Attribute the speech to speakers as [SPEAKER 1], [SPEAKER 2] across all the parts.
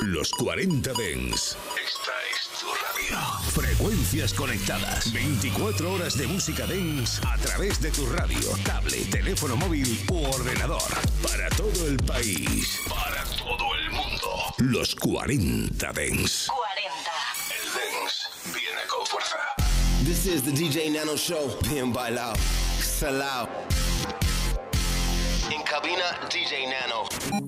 [SPEAKER 1] Los 40 Dens. Esta es tu radio. Frecuencias conectadas. 24 horas de música Dens a través de tu radio, tablet, teléfono móvil u ordenador. Para todo el país. Para todo el mundo. Los 40 Dens.
[SPEAKER 2] 40.
[SPEAKER 1] El Dens viene con fuerza.
[SPEAKER 3] This is the DJ Nano Show. Bien bailado. Salao. En cabina, DJ Nano.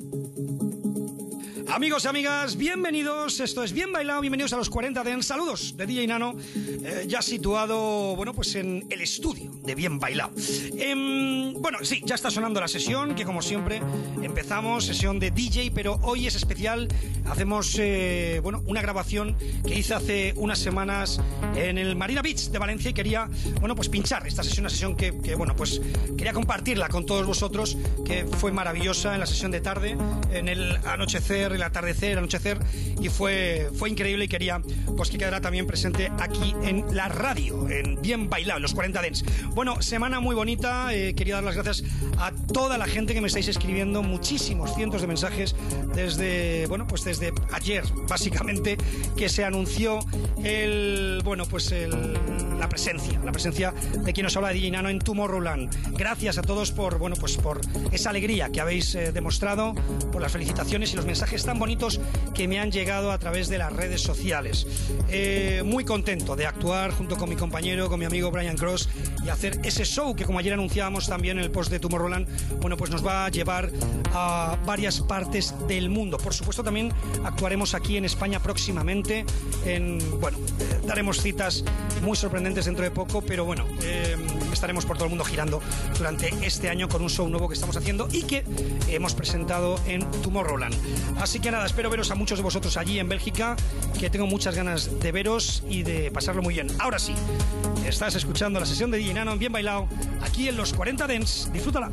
[SPEAKER 4] Amigos y amigas, bienvenidos. Esto es Bien Bailado. Bienvenidos a los 40 Den. Saludos de DJ Nano, eh, ya situado, bueno, pues en el estudio de Bien Bailado. Em, bueno, sí, ya está sonando la sesión, que como siempre empezamos, sesión de DJ, pero hoy es especial. Hacemos, eh, bueno, una grabación que hice hace unas semanas en el Marina Beach de Valencia y quería, bueno, pues pinchar esta sesión, una sesión que, bueno, pues quería compartirla con todos vosotros, que fue maravillosa en la sesión de tarde, en el anochecer el atardecer, anochecer, y fue, fue increíble y quería pues que quedara también presente aquí en la radio, en Bien Bailado, en los 40 Dents. Bueno, semana muy bonita, eh, quería dar las gracias a toda la gente que me estáis escribiendo, muchísimos cientos de mensajes desde, bueno, pues desde ayer, básicamente, que se anunció el, bueno, pues el, la presencia, la presencia de quien nos habla de DJ Nano en Tomorrowland. Gracias a todos por, bueno, pues por esa alegría que habéis eh, demostrado, por las felicitaciones y los mensajes tan bonitos que me han llegado a través de las redes sociales. Eh, muy contento de actuar junto con mi compañero, con mi amigo Brian Cross y hacer ese show que como ayer anunciábamos también en el post de Tomorrowland, bueno, pues nos va a llevar a varias partes del mundo. Por supuesto también actuaremos aquí en España próximamente, en, bueno, eh, daremos citas muy sorprendentes dentro de poco, pero bueno, eh, estaremos por todo el mundo girando durante este año con un show nuevo que estamos haciendo y que hemos presentado en Tomorrowland. Así que nada, espero veros a muchos de vosotros allí en Bélgica, que tengo muchas ganas de veros y de pasarlo muy bien. Ahora sí, estás escuchando la sesión de DJ Nano en Bien Bailado, aquí en los 40 Dents. Disfrútala.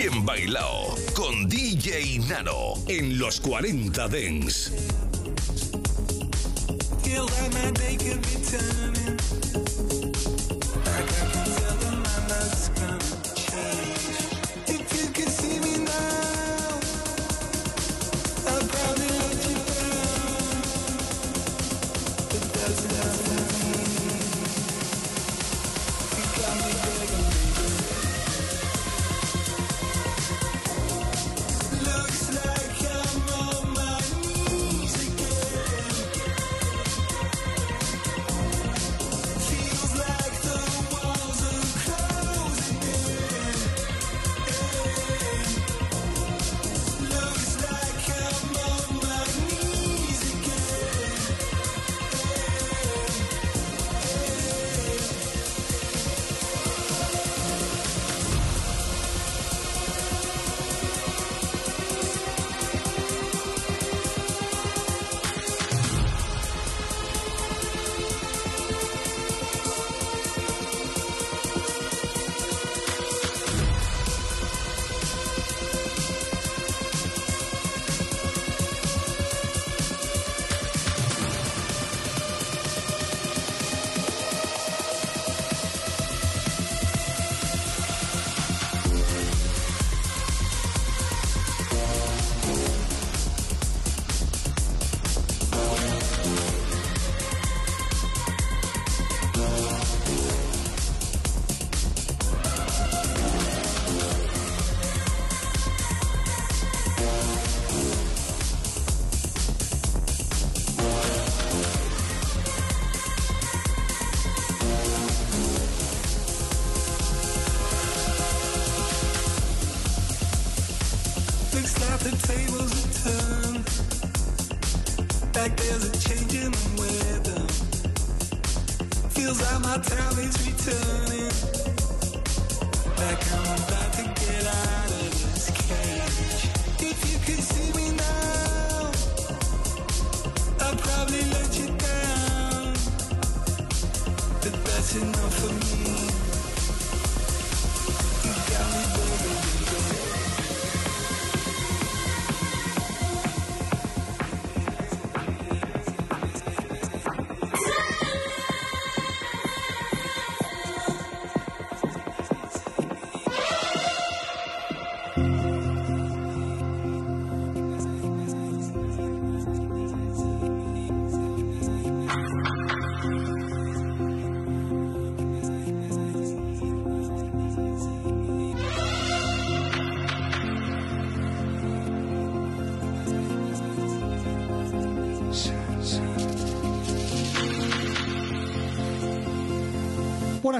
[SPEAKER 1] Bien bailado con DJ Nano en los 40
[SPEAKER 2] Dens. my time is returning. Like I'm about to get out of this cage. If you could see me now, I'd probably let you down. But that's enough for me.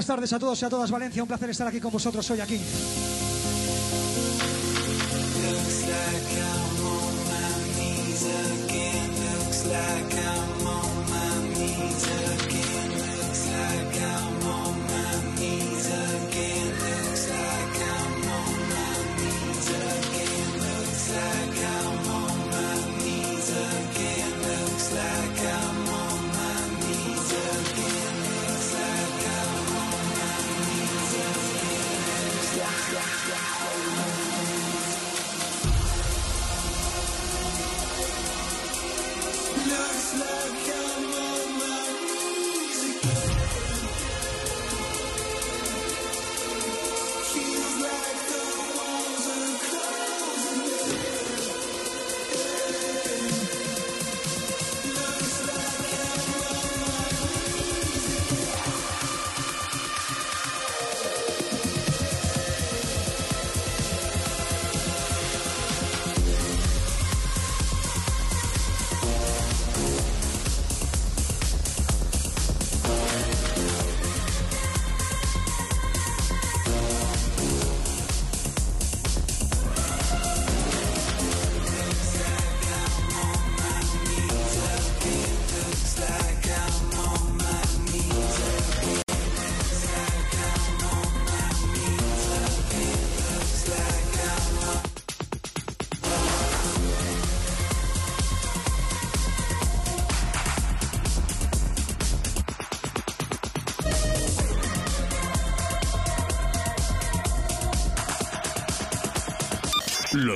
[SPEAKER 5] Buenas tardes a todos y a todas, Valencia. Un placer estar aquí con vosotros hoy aquí.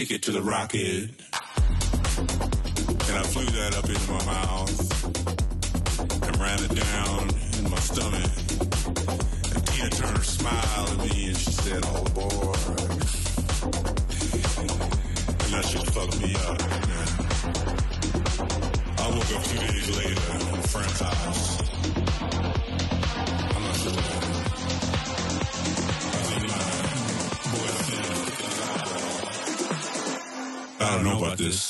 [SPEAKER 6] ticket to the rocket. And I flew that up into my mouth and ran it down in my stomach. And Tina Turner smiled at me and she said, Oh boy. And that shit fucked me up. man. I woke up two days later at a friend's house. About this.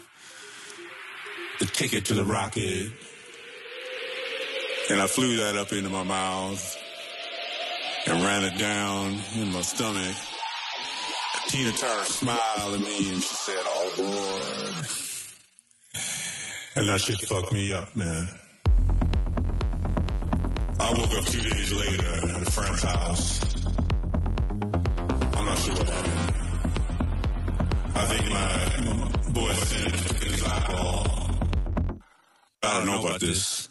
[SPEAKER 6] the ticket to the rocket. And I flew that up into my mouth and ran it down in my stomach. Tina Turner smiled at me and she said, Oh boy. And that shit fucked me up, man. I woke up two days later at a friend's house. I'm not sure what happened. I think my, my boyfriend took his eyeball. I don't know about this.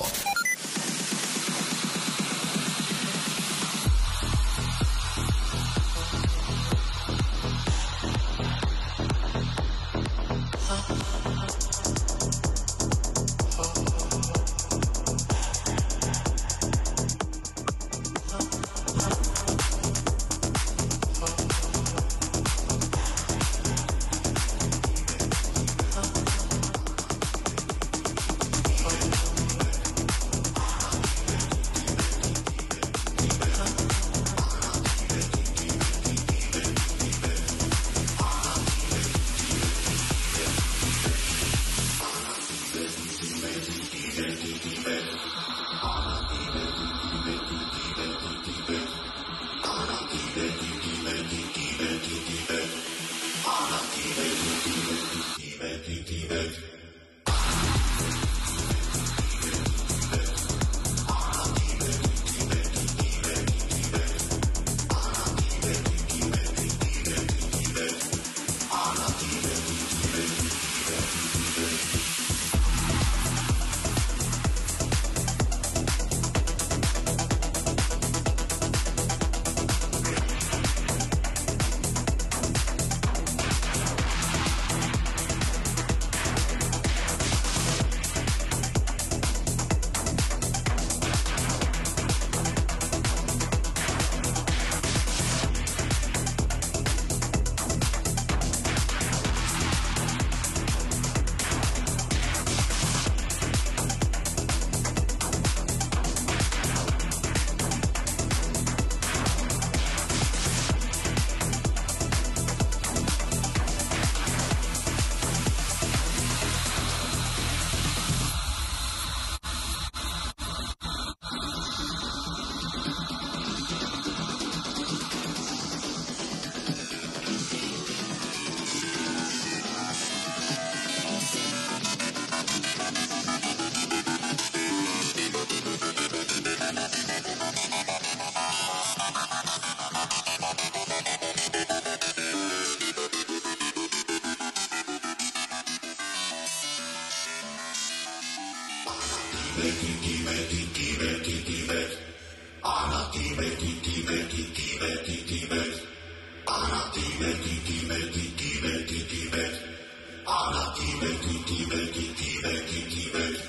[SPEAKER 7] طيبتك
[SPEAKER 3] ملكك ملكك ملك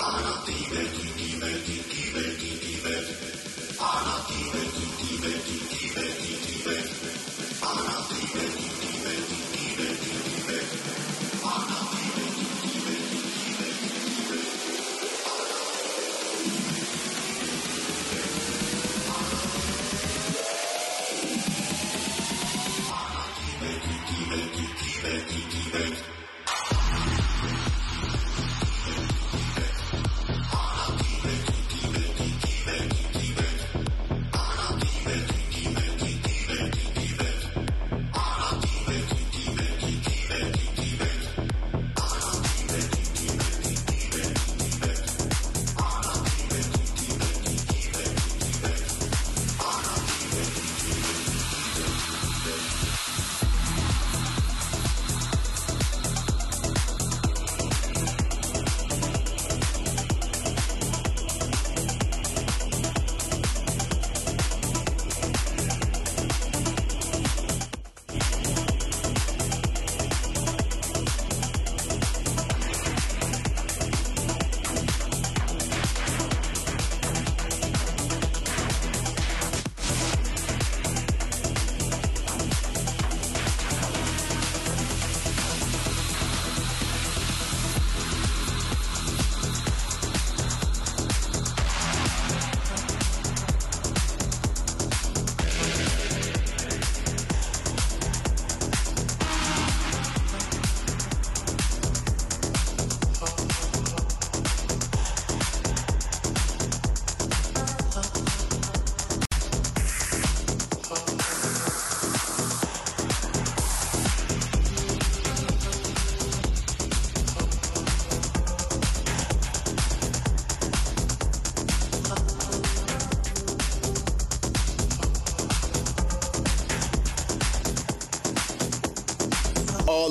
[SPEAKER 3] على طيبتك ملكك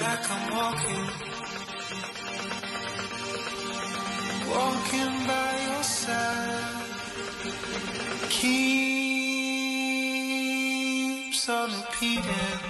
[SPEAKER 8] Like I'm walking, walking by your side. Keeps on repeating,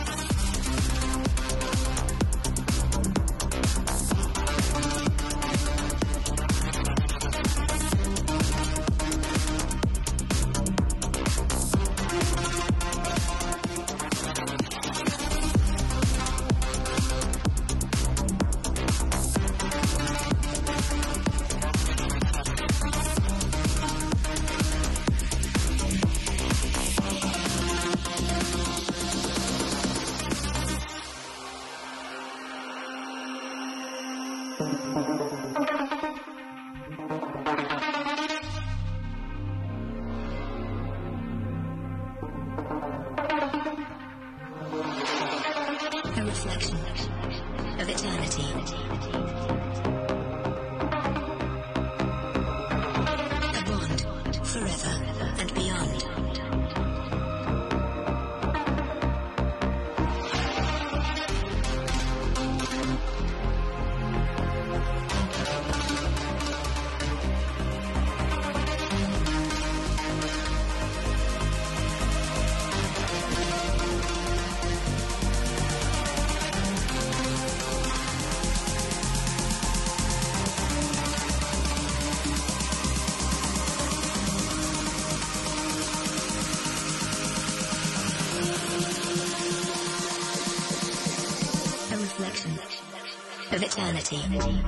[SPEAKER 7] Eternity.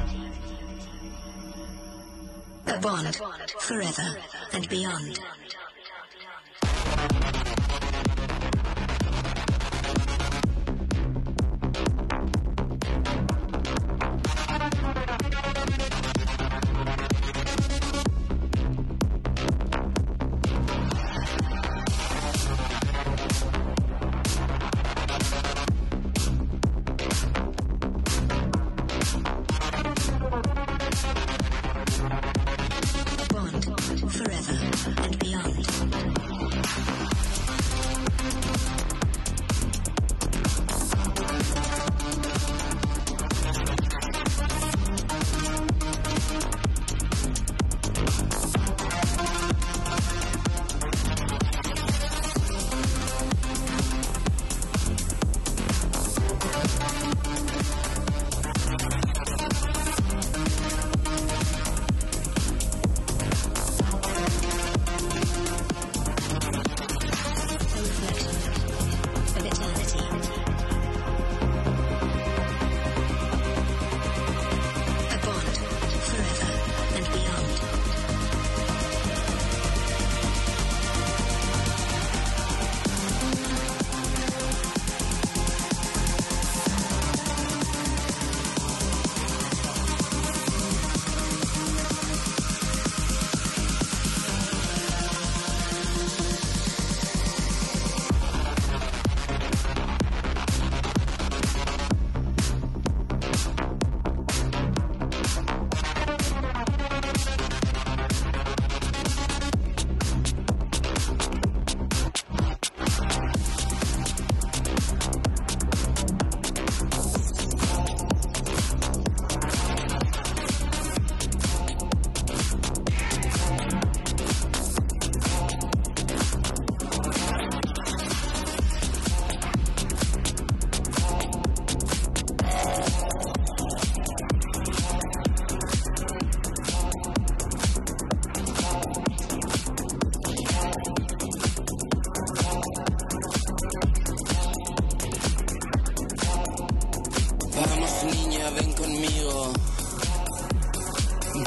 [SPEAKER 7] A bond forever and beyond.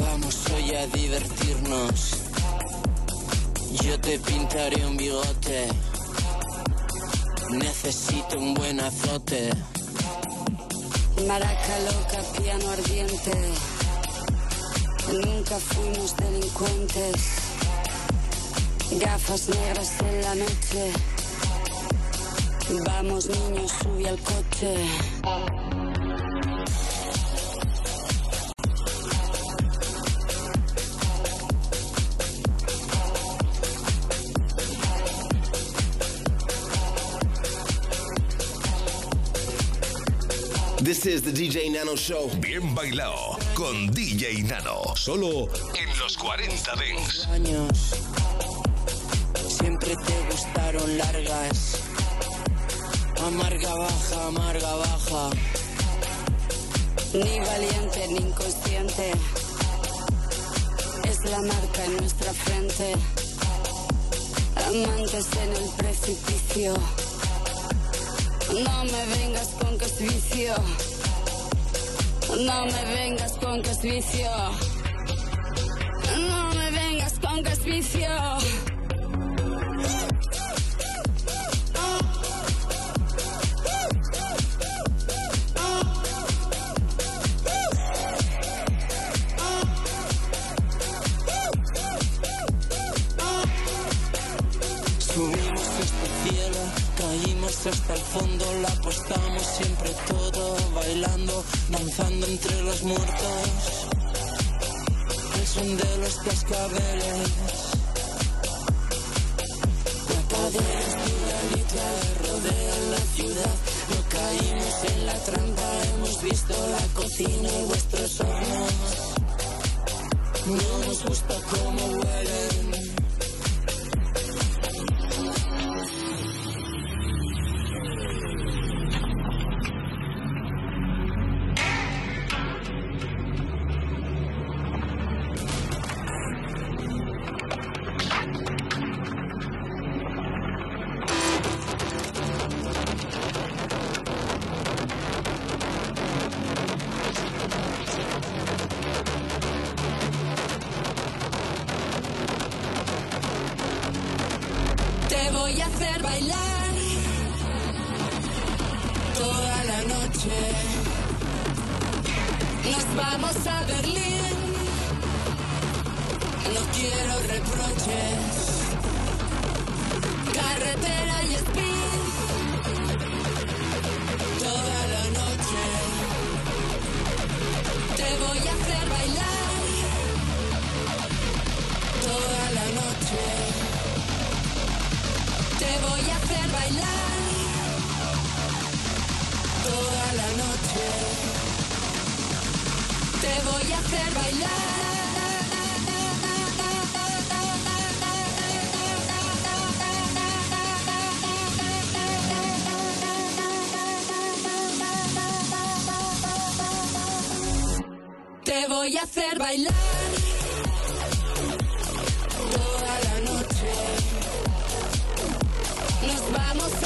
[SPEAKER 9] Vamos hoy a divertirnos. Yo te pintaré un bigote. Necesito un buen azote.
[SPEAKER 10] Maraca loca, piano ardiente. Nunca fuimos delincuentes. Gafas negras en la noche. Vamos niños, sube al coche.
[SPEAKER 3] This is the DJ Nano Show.
[SPEAKER 1] Bien bailado con DJ Nano. Solo en los 40 Dents.
[SPEAKER 9] años siempre te gustaron largas. Amarga baja, amarga baja.
[SPEAKER 10] Ni valiente ni inconsciente. Es la marca en nuestra frente. Amantes en el precipicio. No me vengas con que es vicio. No me vengas con que es. No me vengas con que es.
[SPEAKER 9] Los muertos. El de los cascabeles. Guapaderas pluralitas rodean la ciudad. No caímos en la trampa, hemos visto la cocina y vuestros hornos. No nos gusta cómo huelen.
[SPEAKER 10] Vamos a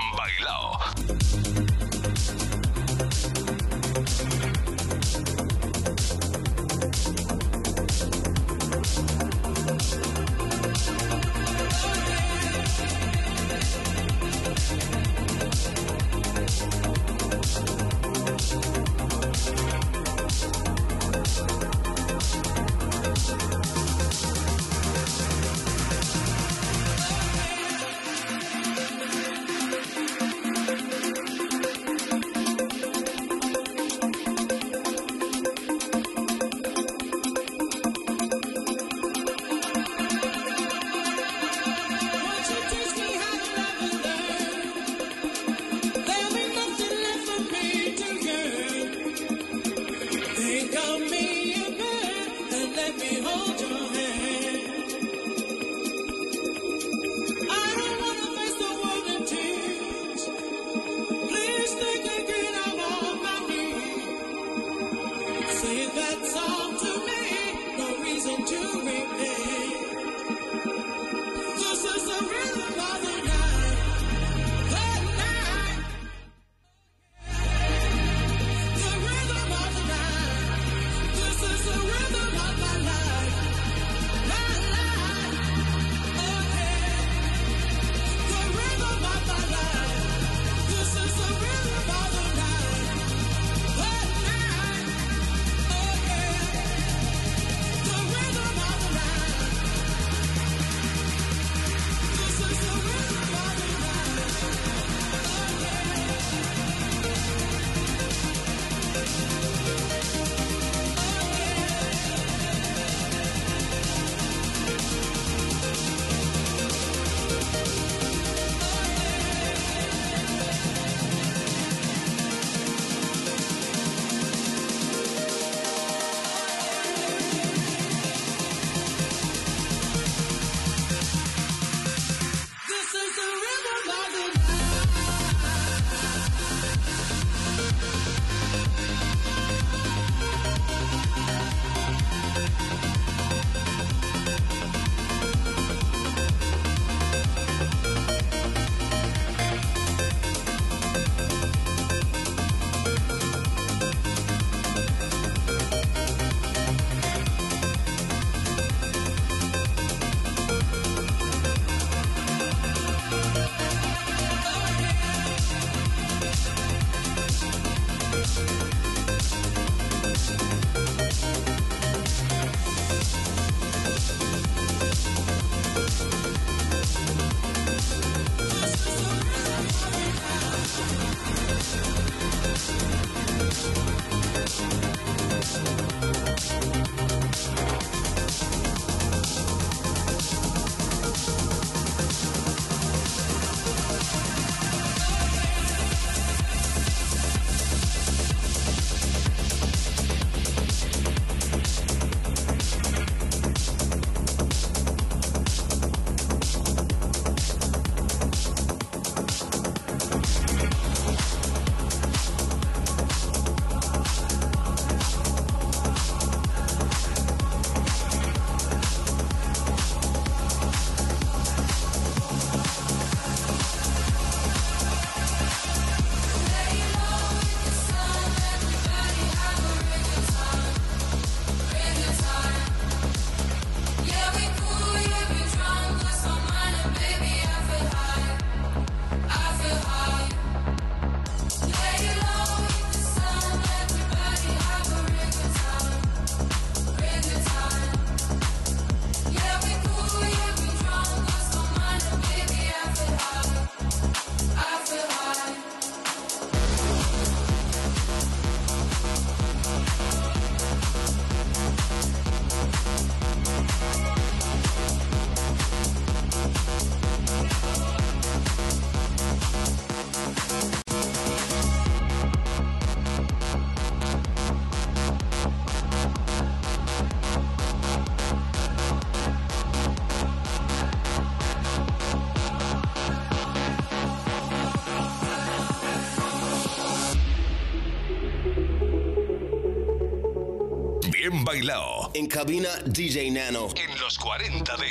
[SPEAKER 3] En cabina DJ Nano.
[SPEAKER 11] En los 40
[SPEAKER 2] de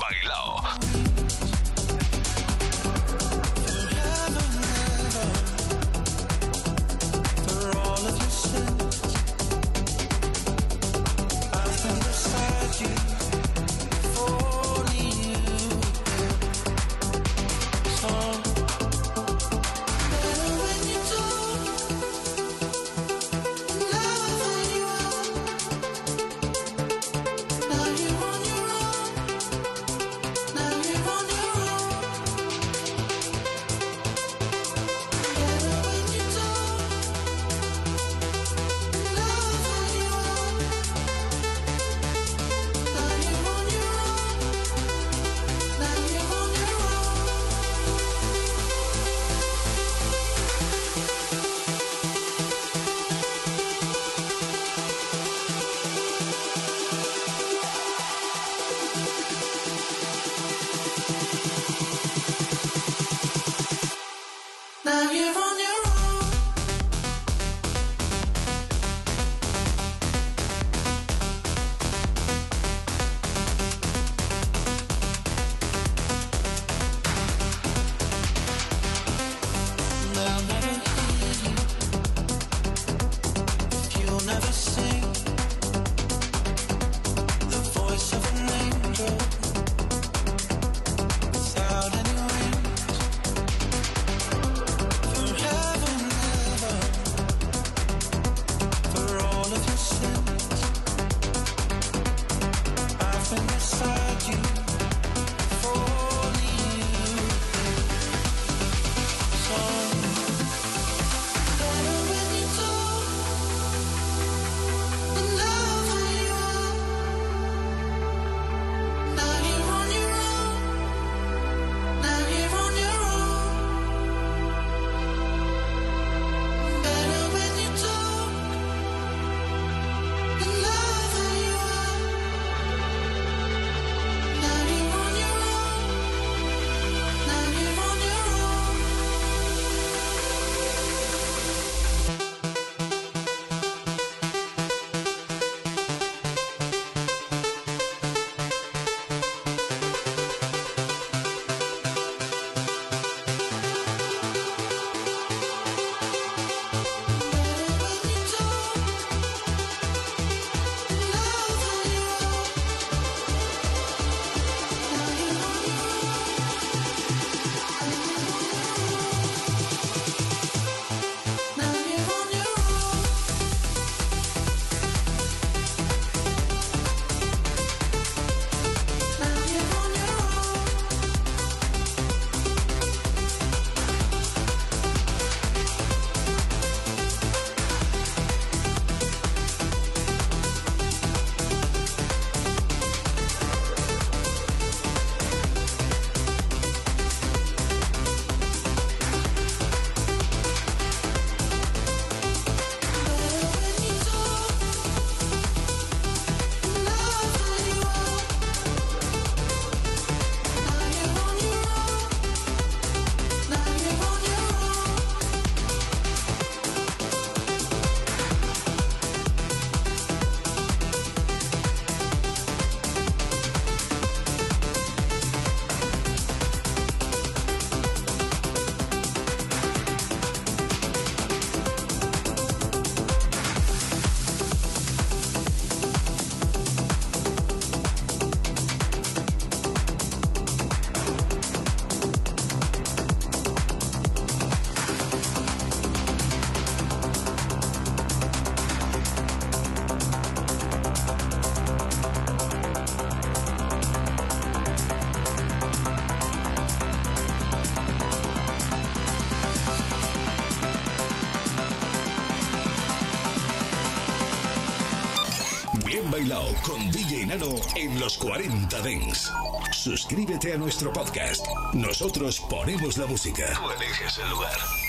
[SPEAKER 1] Bien bailado con DJ Nano en los 40 Dents. Suscríbete a nuestro podcast. Nosotros ponemos la música. Tú eliges el lugar.